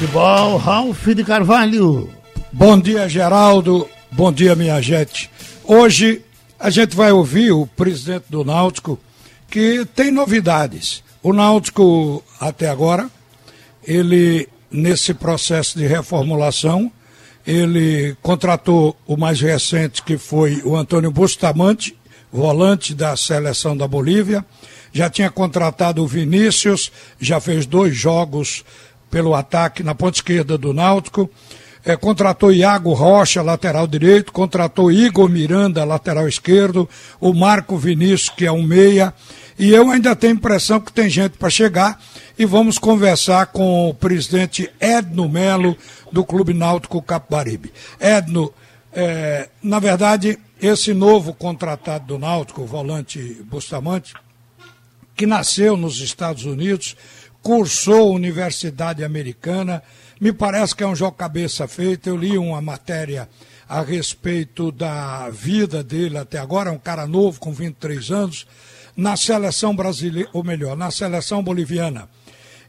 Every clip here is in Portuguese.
futebol, Ralf de Carvalho. Bom dia, Geraldo. Bom dia, minha gente. Hoje a gente vai ouvir o presidente do Náutico, que tem novidades. O Náutico, até agora, ele, nesse processo de reformulação, ele contratou o mais recente, que foi o Antônio Bustamante, volante da seleção da Bolívia. Já tinha contratado o Vinícius, já fez dois jogos pelo ataque na ponta esquerda do Náutico. É, contratou Iago Rocha, lateral direito, contratou Igor Miranda, lateral esquerdo, o Marco Vinícius, que é um meia. E eu ainda tenho impressão que tem gente para chegar e vamos conversar com o presidente Edno Melo, do Clube Náutico Capibaribe. Edno, é, na verdade, esse novo contratado do Náutico, o volante Bustamante, que nasceu nos Estados Unidos, cursou Universidade Americana. Me parece que é um jogo cabeça feita. Eu li uma matéria a respeito da vida dele até agora, é um cara novo, com 23 anos, na seleção brasileira, ou melhor, na seleção boliviana.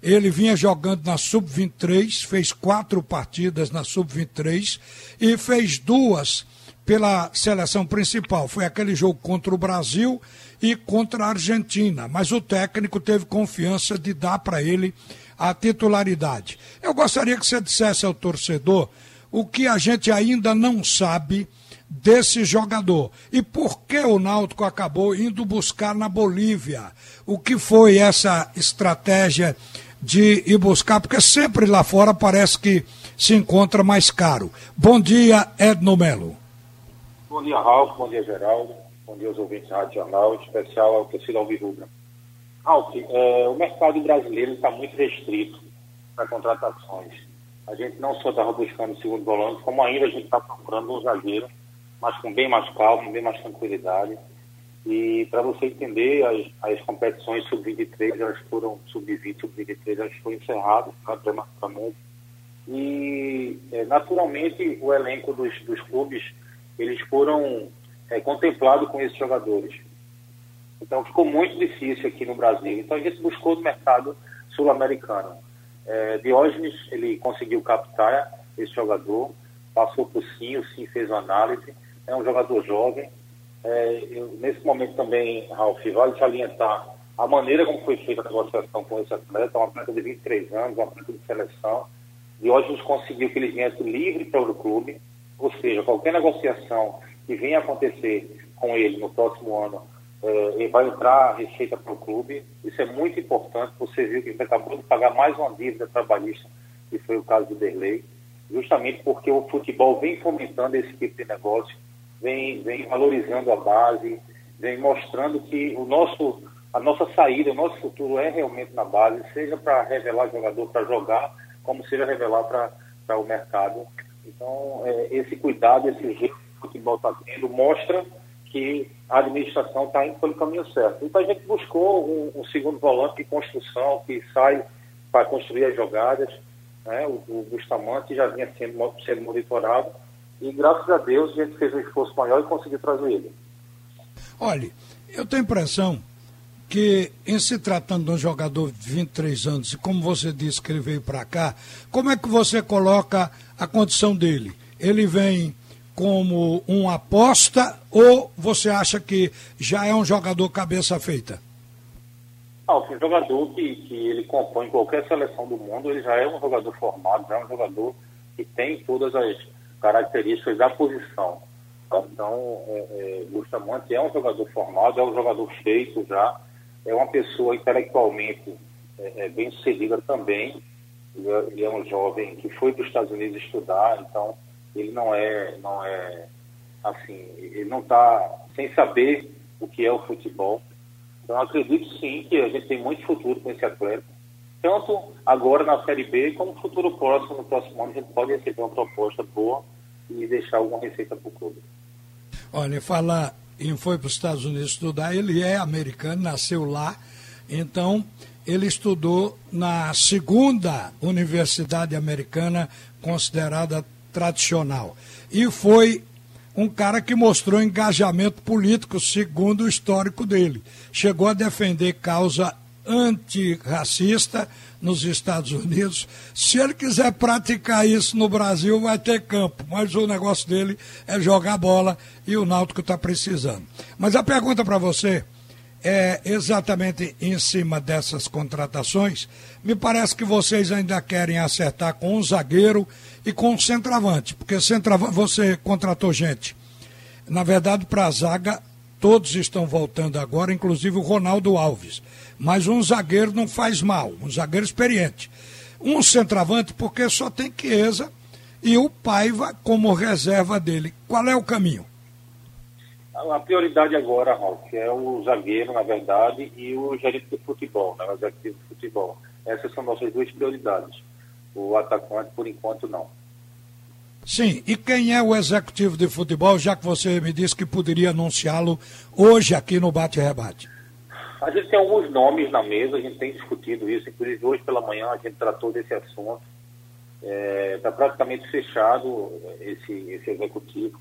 Ele vinha jogando na Sub-23, fez quatro partidas na Sub-23 e fez duas pela seleção principal. Foi aquele jogo contra o Brasil e contra a Argentina, mas o técnico teve confiança de dar para ele a titularidade. Eu gostaria que você dissesse ao torcedor o que a gente ainda não sabe desse jogador e por que o Náutico acabou indo buscar na Bolívia. O que foi essa estratégia de ir buscar? Porque sempre lá fora parece que se encontra mais caro. Bom dia, Edno Melo. Bom dia, Ralf. Bom dia, Geraldo. Bom dia aos ouvintes da Rádio Jornal, em especial ao torcida Alvirrubra. Ralf, é, o mercado brasileiro está muito restrito para contratações. A gente não só estava buscando o segundo volante, como ainda a gente está procurando um zagueiro, mas com bem mais calma, bem mais tranquilidade. E para você entender, as, as competições sub-23, elas foram, sub-20, sub-23, elas foram encerradas prematuramente. E, é, naturalmente, o elenco dos, dos clubes, eles foram é, contemplado com esses jogadores. Então ficou muito difícil aqui no Brasil. Então a gente buscou no mercado sul-americano. É, Diógenes, ele conseguiu captar esse jogador, passou por sim, o sim fez uma análise, é um jogador jovem. É, eu, nesse momento também, Ralf, vale salientar a maneira como foi feita a negociação com esse atleta, um atleta de 23 anos, um atleta de seleção. Diógenes conseguiu que ele viesse livre para o clube, ou seja, qualquer negociação que venha acontecer com ele no próximo ano, eh, vai entrar receita para o clube. Isso é muito importante. Você viu que ele acabou de pagar mais uma dívida trabalhista, que foi o caso do Derlei, justamente porque o futebol vem fomentando esse tipo de negócio, vem, vem valorizando a base, vem mostrando que o nosso, a nossa saída, o nosso futuro é realmente na base, seja para revelar jogador para jogar, como seja revelar para o mercado. Então, é, esse cuidado, esse jeito futebol está tendo mostra que a administração está indo pelo caminho certo. Então a gente buscou um, um segundo volante de construção que sai para construir as jogadas. Né? O, o Bustamante já vinha sendo, sendo monitorado e graças a Deus a gente fez um esforço maior e conseguiu trazer ele. Olha, eu tenho impressão que em se tratando de um jogador de 23 anos, e como você disse que ele veio para cá, como é que você coloca a condição dele? Ele vem como uma aposta ou você acha que já é um jogador cabeça feita? Ah, um jogador que, que ele compõe qualquer seleção do mundo, ele já é um jogador formado, já é um jogador que tem todas as características da posição. Então, é, é, Bustamante é um jogador formado, é um jogador feito já, é uma pessoa intelectualmente é, é bem sucedida também. Ele é, ele é um jovem que foi para os Estados Unidos estudar, então ele não é, não é assim, ele não está sem saber o que é o futebol. Então acredito sim que a gente tem muito futuro com esse atleta. Tanto agora na Série B, como no futuro próximo, no próximo ano, a gente pode receber uma proposta boa e deixar alguma receita para o clube. Olha, falar em foi para os Estados Unidos estudar, ele é americano, nasceu lá, então ele estudou na segunda universidade americana considerada tradicional. E foi um cara que mostrou engajamento político, segundo o histórico dele. Chegou a defender causa antirracista nos Estados Unidos. Se ele quiser praticar isso no Brasil, vai ter campo. Mas o negócio dele é jogar bola e o Náutico está precisando. Mas a pergunta para você é exatamente em cima dessas contratações. Me parece que vocês ainda querem acertar com o zagueiro e com o centroavante, porque centroavante você contratou gente. Na verdade, para a zaga, todos estão voltando agora, inclusive o Ronaldo Alves. Mas um zagueiro não faz mal, um zagueiro experiente. Um centroavante, porque só tem Chiesa e o Paiva como reserva dele. Qual é o caminho? A prioridade agora, Ralf, é o zagueiro, na verdade, e o gerente de futebol, né, o executivo de futebol. Essas são nossas duas prioridades. O atacante, por enquanto, não. Sim, e quem é o executivo de futebol, já que você me disse que poderia anunciá-lo hoje aqui no Bate-Rebate? A gente tem alguns nomes na mesa, a gente tem discutido isso, inclusive hoje pela manhã a gente tratou desse assunto. Está é, tá praticamente fechado esse, esse executivo.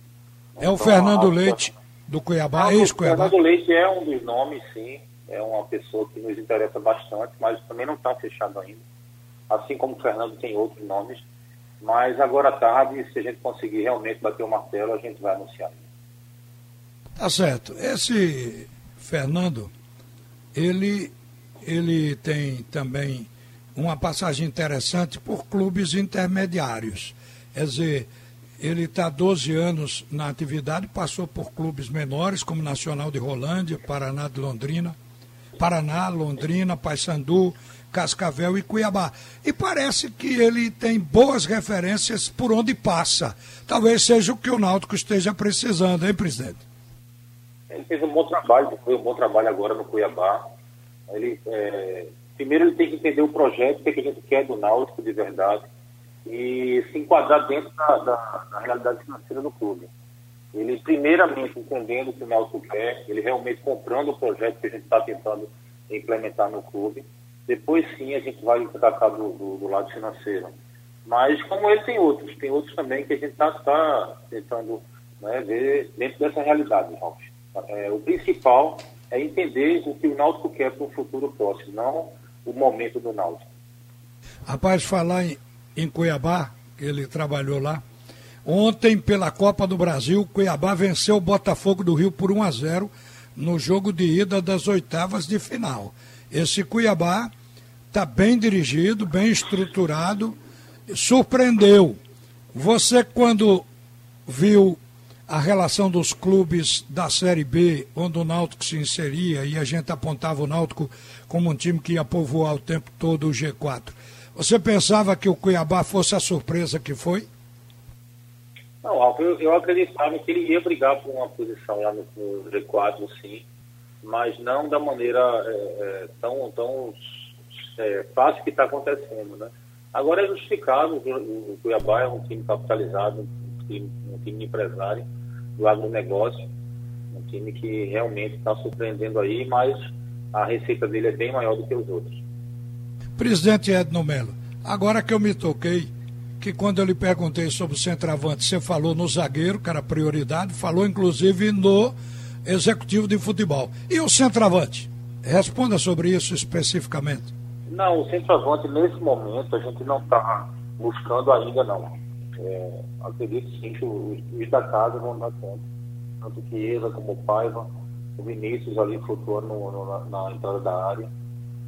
É então, o Fernando Leite do Cuiabá, ah, ex-Cuiabá? Fernando Leite é um dos nomes, sim. É uma pessoa que nos interessa bastante, mas também não está fechado ainda. Assim como o Fernando tem outros nomes. Mas agora à tarde, se a gente conseguir realmente bater o martelo, a gente vai anunciar. Tá certo. Esse Fernando ele, ele tem também uma passagem interessante por clubes intermediários. Quer dizer, ele está 12 anos na atividade, passou por clubes menores, como Nacional de Rolândia, Paraná de Londrina, Paraná, Londrina, Paysandu, Cascavel e Cuiabá. E parece que ele tem boas referências por onde passa. Talvez seja o que o Náutico esteja precisando, hein, presidente? Ele fez um bom trabalho, foi um bom trabalho agora no Cuiabá. Ele, é, primeiro ele tem que entender o projeto, o que, é que a gente quer do Náutico de verdade e se enquadrar dentro da, da, da realidade financeira do clube. Ele, primeiramente, entendendo o que o Náutico quer, ele realmente comprando o projeto que a gente está tentando implementar no clube. Depois, sim, a gente vai tratar do, do, do, lado financeiro. Mas, como ele, tem outros. Tem outros também que a gente está tá tentando né, ver dentro dessa realidade, Ralf. É, o principal é entender o que o Náutico quer para o futuro próximo, não o momento do Náutico. Rapaz, falar em, em Cuiabá, ele trabalhou lá. Ontem, pela Copa do Brasil, Cuiabá venceu o Botafogo do Rio por 1 a 0 no jogo de ida das oitavas de final. Esse Cuiabá está bem dirigido, bem estruturado, surpreendeu. Você, quando viu a relação dos clubes da Série B, onde o Náutico se inseria e a gente apontava o Náutico como um time que ia povoar o tempo todo o G4. Você pensava que o Cuiabá fosse a surpresa que foi? Não, eu, acreditava que ele ia brigar por uma posição lá no, no G4, sim, mas não da maneira é, é, tão, tão é, fácil que está acontecendo, né? Agora é justificado, o, o Cuiabá é um time capitalizado, um time, um time empresário, do agronegócio, um time que realmente está surpreendendo aí, mas a receita dele é bem maior do que os outros. Presidente Edno Melo, agora que eu me toquei, que quando eu lhe perguntei sobre o centroavante, você falou no zagueiro, que era prioridade, falou inclusive no executivo de futebol. E o centroavante? Responda sobre isso especificamente. Não, o centroavante, nesse momento, a gente não está buscando ainda, não. É, acredito sim que os, da casa vão dar conta. Tanto Chiesa como Paiva, o Vinícius ali flutuando no, no, na, na, entrada da área.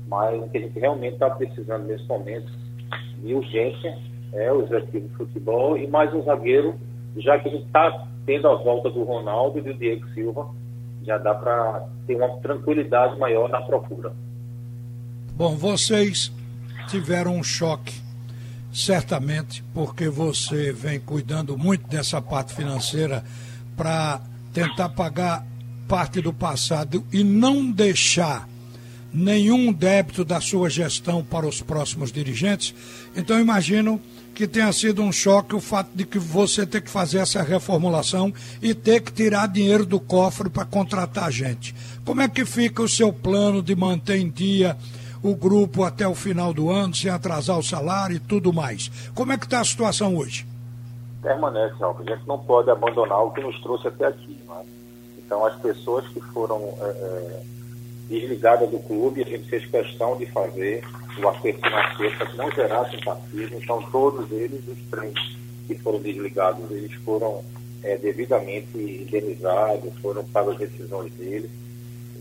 Mas o que a gente realmente está precisando nesse momento de urgência é o executivo de futebol e mais um zagueiro, já que a gente está tendo a volta do Ronaldo e do Diego Silva, já dá para ter uma tranquilidade maior na procura. Bom, vocês tiveram um choque certamente porque você vem cuidando muito dessa parte financeira para tentar pagar parte do passado e não deixar nenhum débito da sua gestão para os próximos dirigentes. Então imagino que tenha sido um choque o fato de que você ter que fazer essa reformulação e ter que tirar dinheiro do cofre para contratar gente. Como é que fica o seu plano de manter em dia o grupo até o final do ano, sem atrasar o salário e tudo mais. Como é que está a situação hoje? Permanece, Alves. A gente não pode abandonar o que nos trouxe até aqui. É? Então, as pessoas que foram é, é, desligada do clube, a gente fez questão de fazer o acerto financeiro para que não gerasse passivo, então todos eles, os três que foram desligados, eles foram é, devidamente indenizados, foram pagas as decisões deles.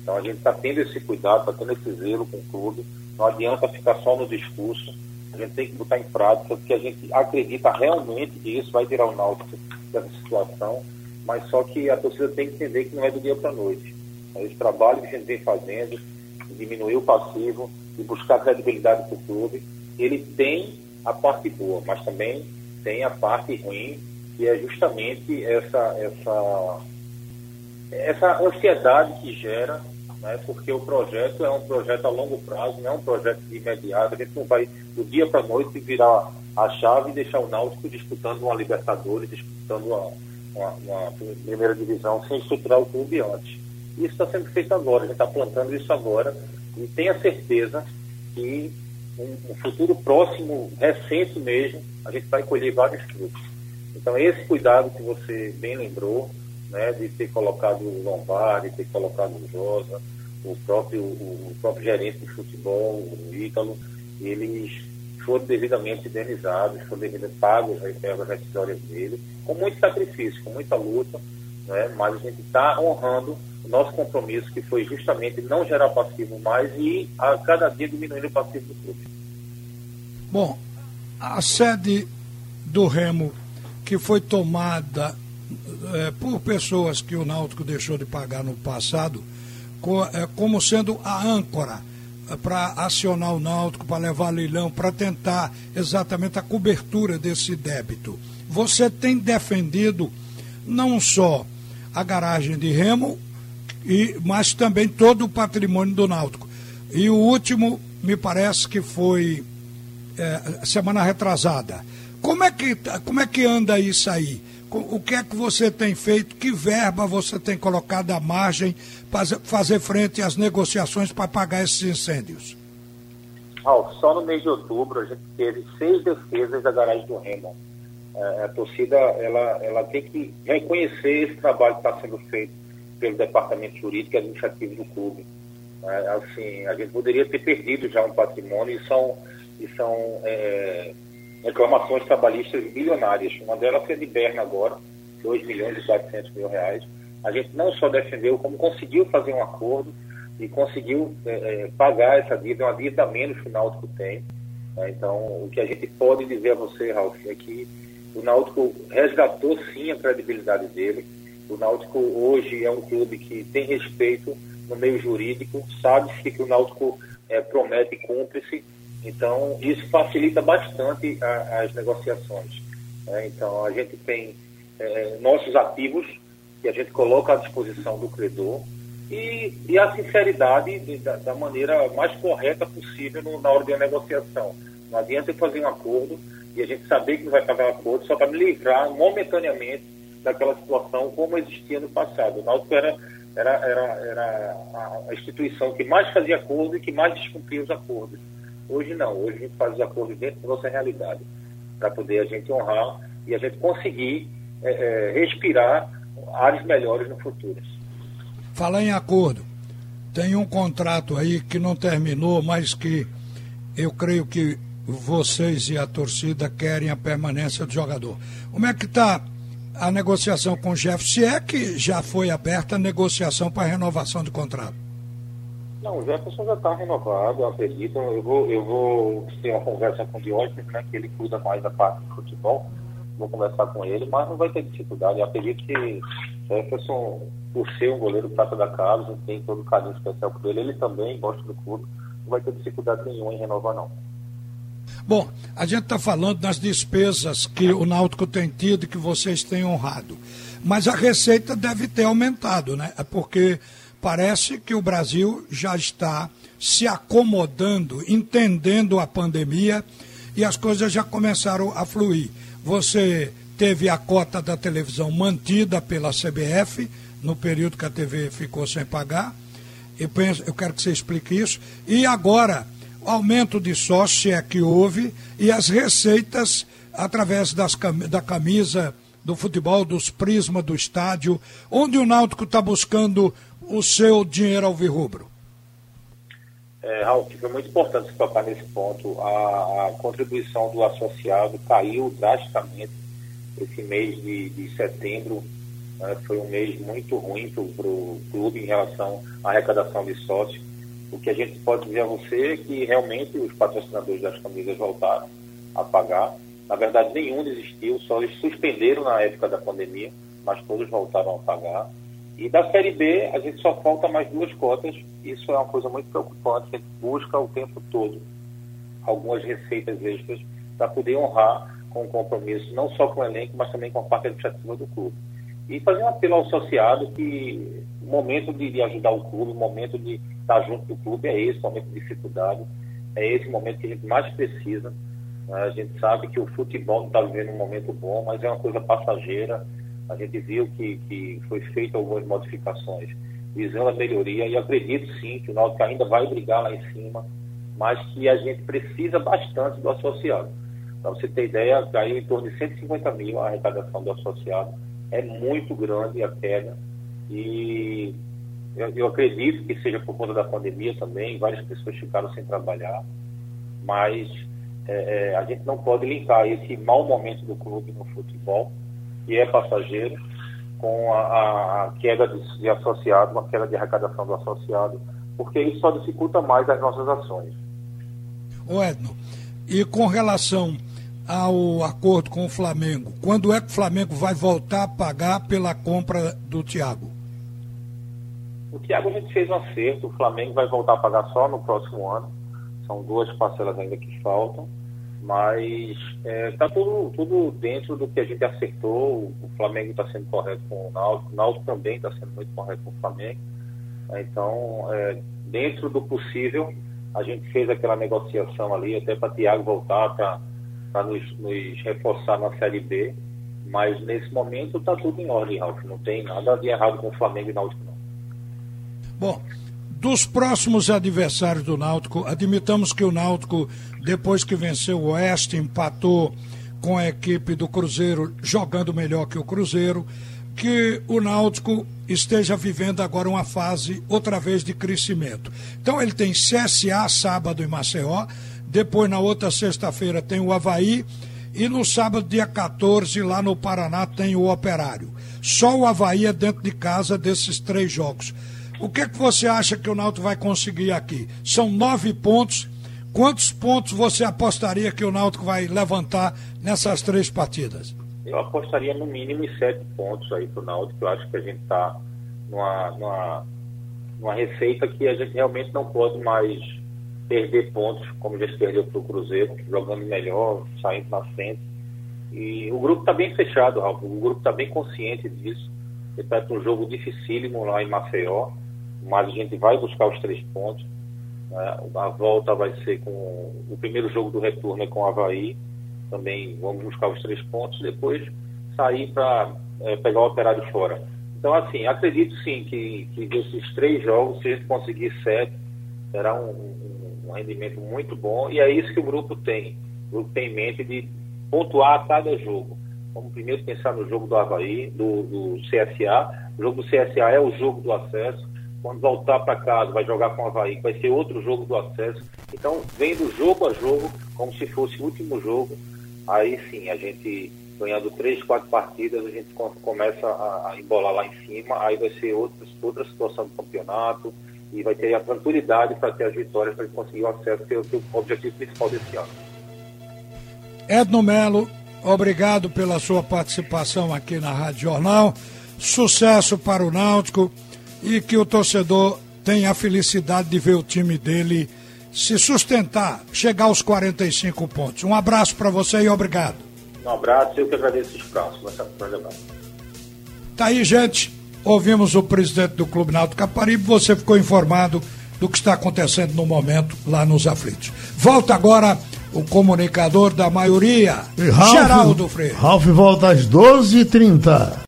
Então a gente está tendo esse cuidado, está tendo esse zelo com o clube. Não adianta ficar só no discurso, a gente tem que botar em prática, porque a gente acredita realmente que isso vai tirar o Náutico dessa situação, mas só que a torcida tem que entender que não é do dia para a noite. É esse trabalho que a gente vem fazendo, diminuir o passivo e buscar credibilidade para o clube, ele tem a parte boa, mas também tem a parte ruim, que é justamente essa, essa, essa ansiedade que gera, né, porque o projeto é um projeto a longo prazo, não é um projeto de imediato, a gente não vai do dia para a noite virar a chave e deixar o Náutico disputando uma Libertadores, disputando uma, uma, uma primeira divisão sem estruturar o clube antes. Isso está sendo feito agora, a gente está plantando isso agora e tenha certeza que um, um futuro próximo, recente mesmo, a gente vai colher vários frutos. Então, esse cuidado que você bem lembrou, né, de ter colocado o Lombardi, ter colocado o Josa, o próprio, o, próprio gerente de futebol, o Ítalo, eles foram devidamente indenizados, foram devidamente pagos as rescisórias dele, com muito sacrifício, com muita luta, né, mas a gente está honrando o nosso compromisso, que foi justamente não gerar passivo mais e a cada dia diminuir o passivo do clube. Bom, a sede do Remo, que foi tomada é, por pessoas que o Náutico deixou de pagar no passado, co, é, como sendo a âncora é, para acionar o Náutico, para levar leilão, para tentar exatamente a cobertura desse débito. Você tem defendido não só a garagem de Remo, e, mas também todo o patrimônio do Náutico. E o último, me parece que foi é, semana retrasada. Como é, que, como é que anda isso aí? O que é que você tem feito? Que verba você tem colocado à margem para fazer frente às negociações para pagar esses incêndios? Oh, só no mês de outubro a gente teve seis defesas da garagem do Remo. É, a torcida ela, ela tem que reconhecer esse trabalho que está sendo feito pelo departamento jurídico e administrativo do clube. É, assim, a gente poderia ter perdido já um patrimônio e são, e são é, reclamações trabalhistas bilionárias. Uma delas é de Berna agora, 2 milhões e 400 mil reais. A gente não só defendeu, como conseguiu fazer um acordo e conseguiu é, é pagar essa dívida, uma dívida menos que o Náutico tem. Né? Então, o que a gente pode dizer a você, Ralf, é que o Náutico resgatou sim a credibilidade dele o Náutico hoje é um clube que tem respeito no meio jurídico, sabe-se que o Náutico é, promete e cumpre-se, então isso facilita bastante a, as negociações. Né? Então a gente tem é, nossos ativos que a gente coloca à disposição do credor e, e a sinceridade de, da, da, maneira mais correta possível no, na hora de uma negociação. Não adianta eu fazer um acordo e a gente saber que não vai pagar o acordo só para me livrar momentaneamente daquela situação como existia no passado. O Náutico era, era, era, era a instituição que mais fazia acordo e que mais descumpria os acordos. Hoje não, hoje a gente faz os acordos dentro da nossa realidade, para poder a gente honrar e a gente conseguir é, é, respirar áreas melhores no futuro. Falar em acordo, tem um contrato aí que não terminou, mas que eu creio que vocês e a torcida querem a permanência do jogador. Como é que está a negociação com o Jeff, se é que já foi aberta a negociação para renovação do contrato? Não, o Jefferson já está renovado, eu acredito. Eu vou, eu vou ter uma conversa com o Diógenes, né, que ele cuida mais da parte de futebol. Vou conversar com ele, mas não vai ter dificuldade. Eu acredito que Jefferson, por ser um goleiro prata da casa, tem todo o carinho especial por ele. Ele também gosta do clube. Não vai ter dificuldade nenhuma em renovar, não. Bom, a gente está falando das despesas que o Náutico tem tido e que vocês têm honrado. Mas a receita deve ter aumentado, né? É porque parece que o Brasil já está se acomodando, entendendo a pandemia e as coisas já começaram a fluir. Você teve a cota da televisão mantida pela CBF no período que a TV ficou sem pagar. Eu, penso, eu quero que você explique isso. E agora aumento de sócio é que houve e as receitas através das, da camisa do futebol, dos prismas do estádio, onde o Náutico está buscando o seu dinheiro ao virrubro? É, Ralf, foi muito importante se tocar nesse ponto. A, a, contribuição do associado caiu drasticamente esse mês de, de setembro. Né, foi um mês muito ruim para o clube em relação à arrecadação de sócios. O que a gente pode dizer a você é que realmente os patrocinadores das camisas voltaram a pagar. Na verdade, nenhum desistiu, só eles suspenderam na época da pandemia, mas todos voltaram a pagar. E da Série B, a gente só falta mais duas cotas. Isso é uma coisa muito preocupante. A gente busca o tempo todo algumas receitas extras para poder honrar com o compromisso, não só com o elenco, mas também com a parte administrativa do clube. E fazer um apelo ao associado que o momento de, de ajudar o clube, o momento de estar junto do clube é esse, o momento de dificuldade, é esse momento que a gente mais precisa. A gente sabe que o futebol está vivendo um momento bom, mas é uma coisa passageira a gente viu que, que foi feito algumas modificações visando a melhoria e acredito sim que o Náutico ainda vai brigar lá em cima, mas que a gente precisa bastante do associado. Para você ter ideia, caiu em torno de 150 mil a arrecadação do associado. É muito grande a queda e eu, eu acredito que seja por conta da pandemia também, várias pessoas ficaram sem trabalhar, mas é, é, a gente não pode linkar esse mau momento do clube no futebol que é passageiro, com a, a queda de, de associado, uma queda de arrecadação do associado, porque isso só dificulta mais as nossas ações. O Edno, e com relação ao acordo com o Flamengo, quando é que o Flamengo vai voltar a pagar pela compra do Thiago? O Thiago a gente fez um acerto, o Flamengo vai voltar a pagar só no próximo ano. São duas parcelas ainda que faltam. Mas está é, tá tudo, tudo dentro do que a gente acertou. O Flamengo está sendo correto com o Náutico, o Náutico também está sendo muito correto com o Flamengo. Então, é, dentro do possível, a gente fez aquela negociação ali, até para Thiago voltar para nos, nos reforçar na Série B. Mas nesse momento está tudo em ordem, Ralf. Não tem nada de errado com o Flamengo e Náutico, não. Bom, dos próximos adversários do Náutico, admitamos que o Náutico, depois que venceu o Oeste, empatou com a equipe do Cruzeiro, jogando melhor que o Cruzeiro, que o Náutico esteja vivendo agora uma fase outra vez de crescimento. Então ele tem CSA sábado em Maceió, depois na outra sexta-feira tem o Havaí e no sábado, dia 14, lá no Paraná, tem o Operário. Só o Havaí é dentro de casa desses três jogos. O que, é que você acha que o Náutico vai conseguir aqui? São nove pontos. Quantos pontos você apostaria que o Náutico vai levantar nessas três partidas? Eu apostaria no mínimo em sete pontos aí para o Náutico. Eu acho que a gente está numa, numa, numa receita que a gente realmente não pode mais perder pontos, como já se perdeu para o Cruzeiro, jogando melhor, saindo na frente. E o grupo está bem fechado. O grupo está bem consciente disso. Ele está um jogo dificílimo lá em Maceió mas a gente vai buscar os três pontos. Né? A volta vai ser com o primeiro jogo do retorno é com o Havaí. Também vamos buscar os três pontos, depois sair para é, pegar o operário fora. Então, assim, acredito sim que, que desses três jogos, se a gente conseguir sete, será um, um, um rendimento muito bom. E é isso que o grupo tem. O grupo tem em mente de pontuar a cada jogo. Vamos primeiro pensar no jogo do Havaí, do, do CSA. O jogo do CSA é o jogo do acesso quando voltar para casa, vai jogar com o Havaí, vai ser outro jogo do acesso. Então, vendo jogo a jogo, como se fosse o último jogo, aí sim, a gente ganhando três, quatro partidas, a gente começa a, embolar lá em cima, aí vai ser outra, situação do campeonato e vai ter a tranquilidade para ter as vitórias, para conseguir o acesso, que é o objetivo principal desse ano. Edno Melo, obrigado pela sua participação aqui na Rádio Jornal. Sucesso para o Náutico e que o torcedor tenha a felicidade de ver o time dele se sustentar, chegar aos 45 pontos. Um abraço para você e obrigado. Um abraço, eu que agradeço o espaço. Tá aí, gente. Ouvimos o presidente do Clube Náutico Caparibe. Você ficou informado do que está acontecendo no momento lá nos aflitos. Volta agora o comunicador da maioria, Ralf, Geraldo Freire. Ralf volta às 12h30.